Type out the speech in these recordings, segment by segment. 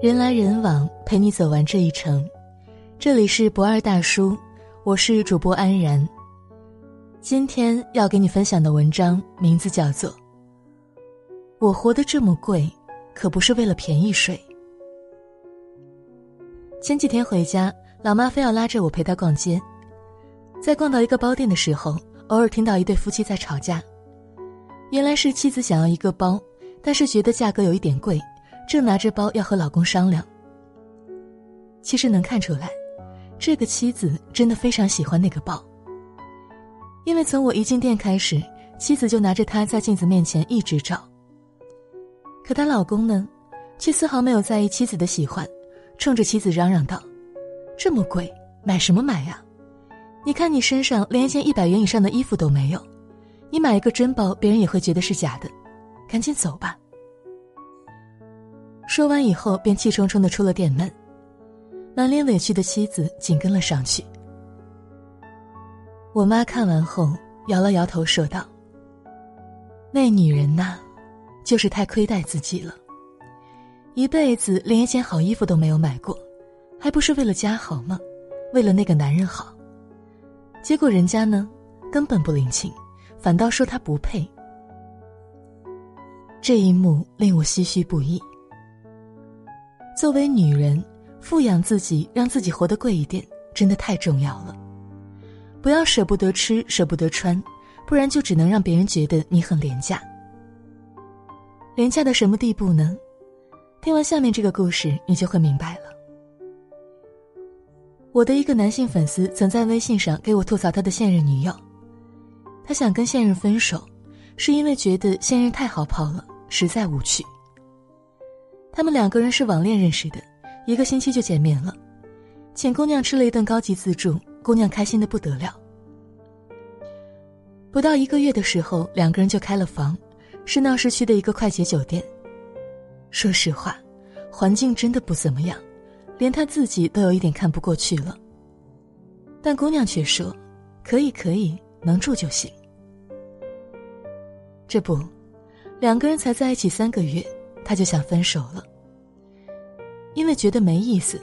人来人往，陪你走完这一程。这里是不二大叔，我是主播安然。今天要给你分享的文章名字叫做《我活得这么贵，可不是为了便宜睡》。前几天回家，老妈非要拉着我陪她逛街，在逛到一个包店的时候，偶尔听到一对夫妻在吵架。原来是妻子想要一个包，但是觉得价格有一点贵，正拿着包要和老公商量。其实能看出来，这个妻子真的非常喜欢那个包。因为从我一进店开始，妻子就拿着它在镜子面前一直照。可她老公呢，却丝毫没有在意妻子的喜欢，冲着妻子嚷嚷道：“这么贵，买什么买呀？你看你身上连一件一百元以上的衣服都没有。”你买一个真包，别人也会觉得是假的，赶紧走吧。说完以后，便气冲冲的出了店门，满脸委屈的妻子紧跟了上去。我妈看完后摇了摇头，说道：“那女人呐，就是太亏待自己了，一辈子连一件好衣服都没有买过，还不是为了家好吗？为了那个男人好，结果人家呢，根本不领情。”反倒说他不配，这一幕令我唏嘘不已。作为女人，富养自己，让自己活得贵一点，真的太重要了。不要舍不得吃，舍不得穿，不然就只能让别人觉得你很廉价。廉价到什么地步呢？听完下面这个故事，你就会明白了。我的一个男性粉丝曾在微信上给我吐槽他的现任女友。他想跟现任分手，是因为觉得现任太好泡了，实在无趣。他们两个人是网恋认识的，一个星期就见面了，请姑娘吃了一顿高级自助，姑娘开心的不得了。不到一个月的时候，两个人就开了房，是闹市区的一个快捷酒店。说实话，环境真的不怎么样，连他自己都有一点看不过去了。但姑娘却说：“可以，可以，能住就行。”这不，两个人才在一起三个月，他就想分手了。因为觉得没意思，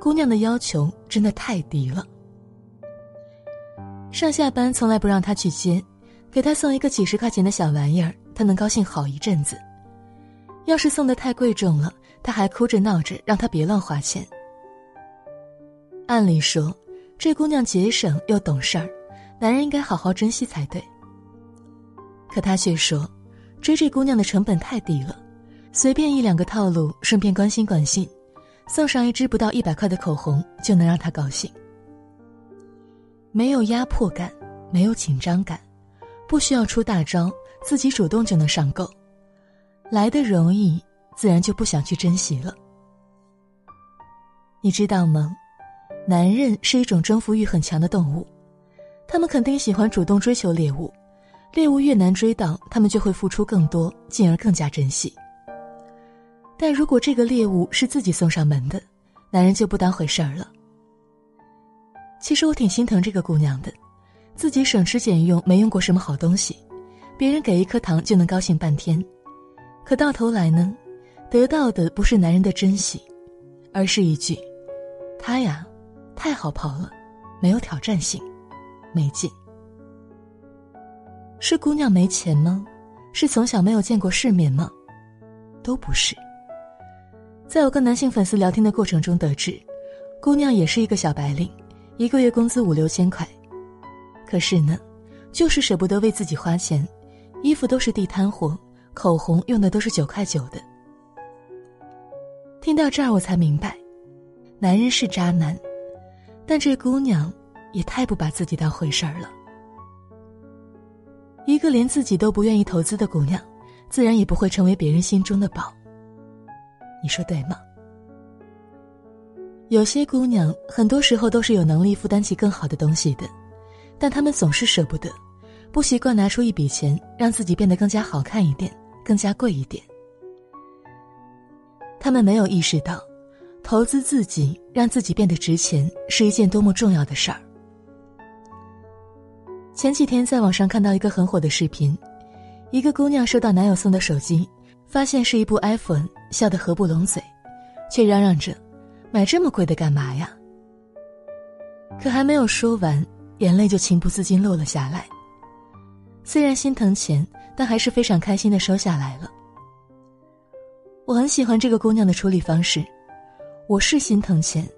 姑娘的要求真的太低了。上下班从来不让他去接，给他送一个几十块钱的小玩意儿，他能高兴好一阵子。要是送的太贵重了，他还哭着闹着让他别乱花钱。按理说，这姑娘节省又懂事儿，男人应该好好珍惜才对。可他却说，追这姑娘的成本太低了，随便一两个套路，顺便关心关心，送上一支不到一百块的口红就能让他高兴。没有压迫感，没有紧张感，不需要出大招，自己主动就能上钩，来的容易，自然就不想去珍惜了。你知道吗？男人是一种征服欲很强的动物，他们肯定喜欢主动追求猎物。猎物越难追到，他们就会付出更多，进而更加珍惜。但如果这个猎物是自己送上门的，男人就不当回事儿了。其实我挺心疼这个姑娘的，自己省吃俭用没用过什么好东西，别人给一颗糖就能高兴半天，可到头来呢，得到的不是男人的珍惜，而是一句：“他呀，太好跑了，没有挑战性，没劲。”是姑娘没钱吗？是从小没有见过世面吗？都不是。在我跟男性粉丝聊天的过程中得知，姑娘也是一个小白领，一个月工资五六千块，可是呢，就是舍不得为自己花钱，衣服都是地摊货，口红用的都是九块九的。听到这儿，我才明白，男人是渣男，但这姑娘也太不把自己当回事儿了。一个连自己都不愿意投资的姑娘，自然也不会成为别人心中的宝。你说对吗？有些姑娘很多时候都是有能力负担起更好的东西的，但她们总是舍不得，不习惯拿出一笔钱让自己变得更加好看一点，更加贵一点。她们没有意识到，投资自己让自己变得值钱是一件多么重要的事儿。前几天在网上看到一个很火的视频，一个姑娘收到男友送的手机，发现是一部 iPhone，笑得合不拢嘴，却嚷嚷着：“买这么贵的干嘛呀？”可还没有说完，眼泪就情不自禁落了下来。虽然心疼钱，但还是非常开心的收下来了。我很喜欢这个姑娘的处理方式，我是心疼钱，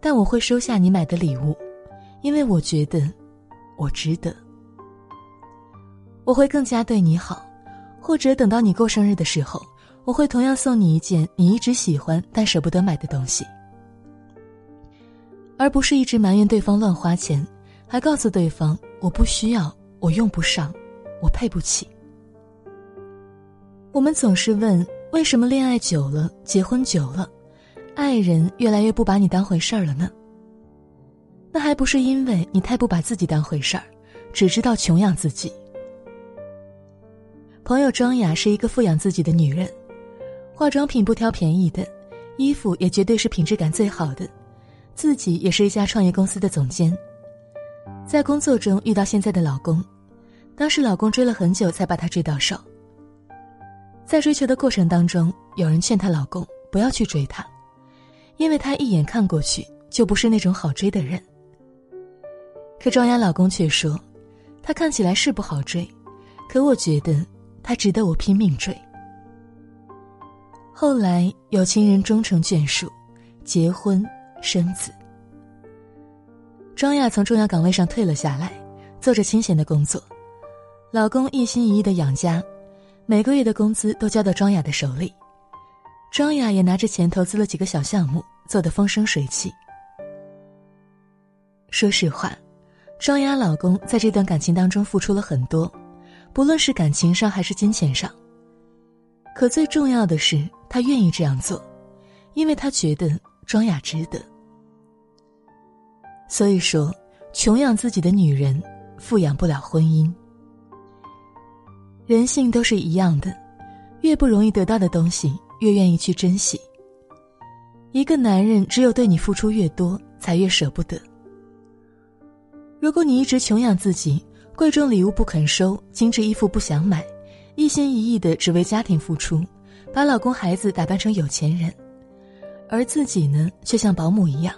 但我会收下你买的礼物，因为我觉得我值得。我会更加对你好，或者等到你过生日的时候，我会同样送你一件你一直喜欢但舍不得买的东西，而不是一直埋怨对方乱花钱，还告诉对方我不需要，我用不上，我配不起。我们总是问。为什么恋爱久了，结婚久了，爱人越来越不把你当回事儿了呢？那还不是因为你太不把自己当回事儿，只知道穷养自己。朋友庄雅是一个富养自己的女人，化妆品不挑便宜的，衣服也绝对是品质感最好的，自己也是一家创业公司的总监。在工作中遇到现在的老公，当时老公追了很久才把她追到手。在追求的过程当中，有人劝她老公不要去追她，因为她一眼看过去就不是那种好追的人。可庄雅老公却说，她看起来是不好追，可我觉得他值得我拼命追。后来有情人终成眷属，结婚生子。庄雅从重要岗位上退了下来，做着清闲的工作，老公一心一意的养家。每个月的工资都交到庄雅的手里，庄雅也拿着钱投资了几个小项目，做得风生水起。说实话，庄雅老公在这段感情当中付出了很多，不论是感情上还是金钱上。可最重要的是，他愿意这样做，因为他觉得庄雅值得。所以说，穷养自己的女人，富养不了婚姻。人性都是一样的，越不容易得到的东西，越愿意去珍惜。一个男人只有对你付出越多，才越舍不得。如果你一直穷养自己，贵重礼物不肯收，精致衣服不想买，一心一意的只为家庭付出，把老公孩子打扮成有钱人，而自己呢，却像保姆一样，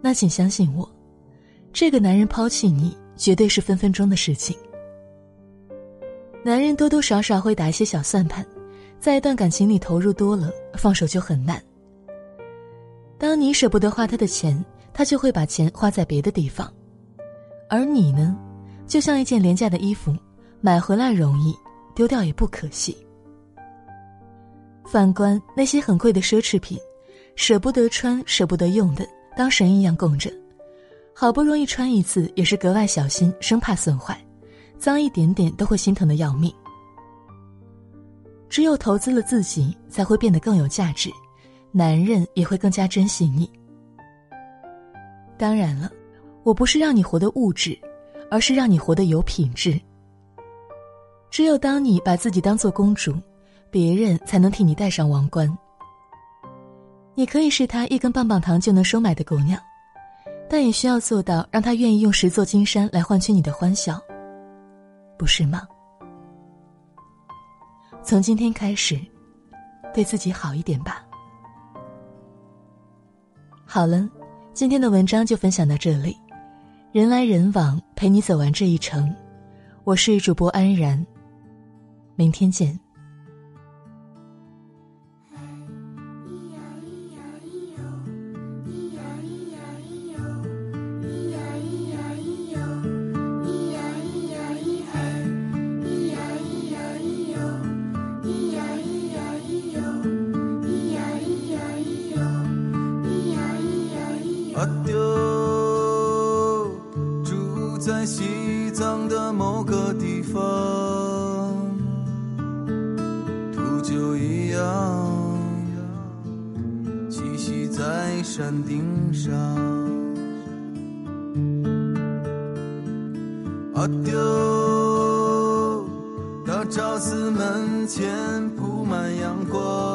那请相信我，这个男人抛弃你，绝对是分分钟的事情。男人多多少少会打一些小算盘，在一段感情里投入多了，放手就很难。当你舍不得花他的钱，他就会把钱花在别的地方，而你呢，就像一件廉价的衣服，买回来容易，丢掉也不可惜。反观那些很贵的奢侈品，舍不得穿、舍不得用的，当神一样供着，好不容易穿一次，也是格外小心，生怕损坏。脏一点点都会心疼的要命。只有投资了自己，才会变得更有价值，男人也会更加珍惜你。当然了，我不是让你活得物质，而是让你活得有品质。只有当你把自己当做公主，别人才能替你戴上王冠。你可以是他一根棒棒糖就能收买的姑娘，但也需要做到让他愿意用十座金山来换取你的欢笑。不是吗？从今天开始，对自己好一点吧。好了，今天的文章就分享到这里。人来人往，陪你走完这一程。我是主播安然，明天见。顶上，阿丢，到赵寺门前铺满阳光，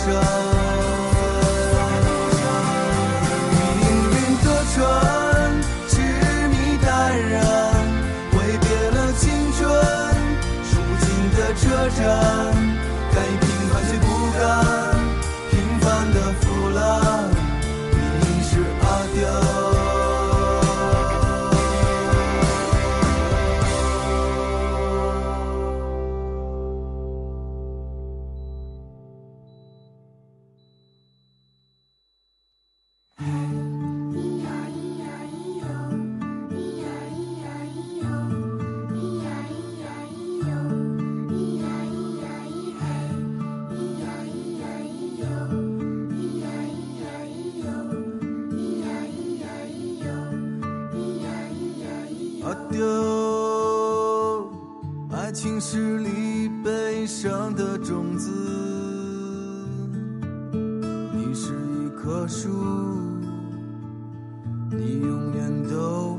生命运的船，痴迷淡然，挥别了青春，如今的车站。爱情是里悲伤的种子，你是一棵树，你永远都。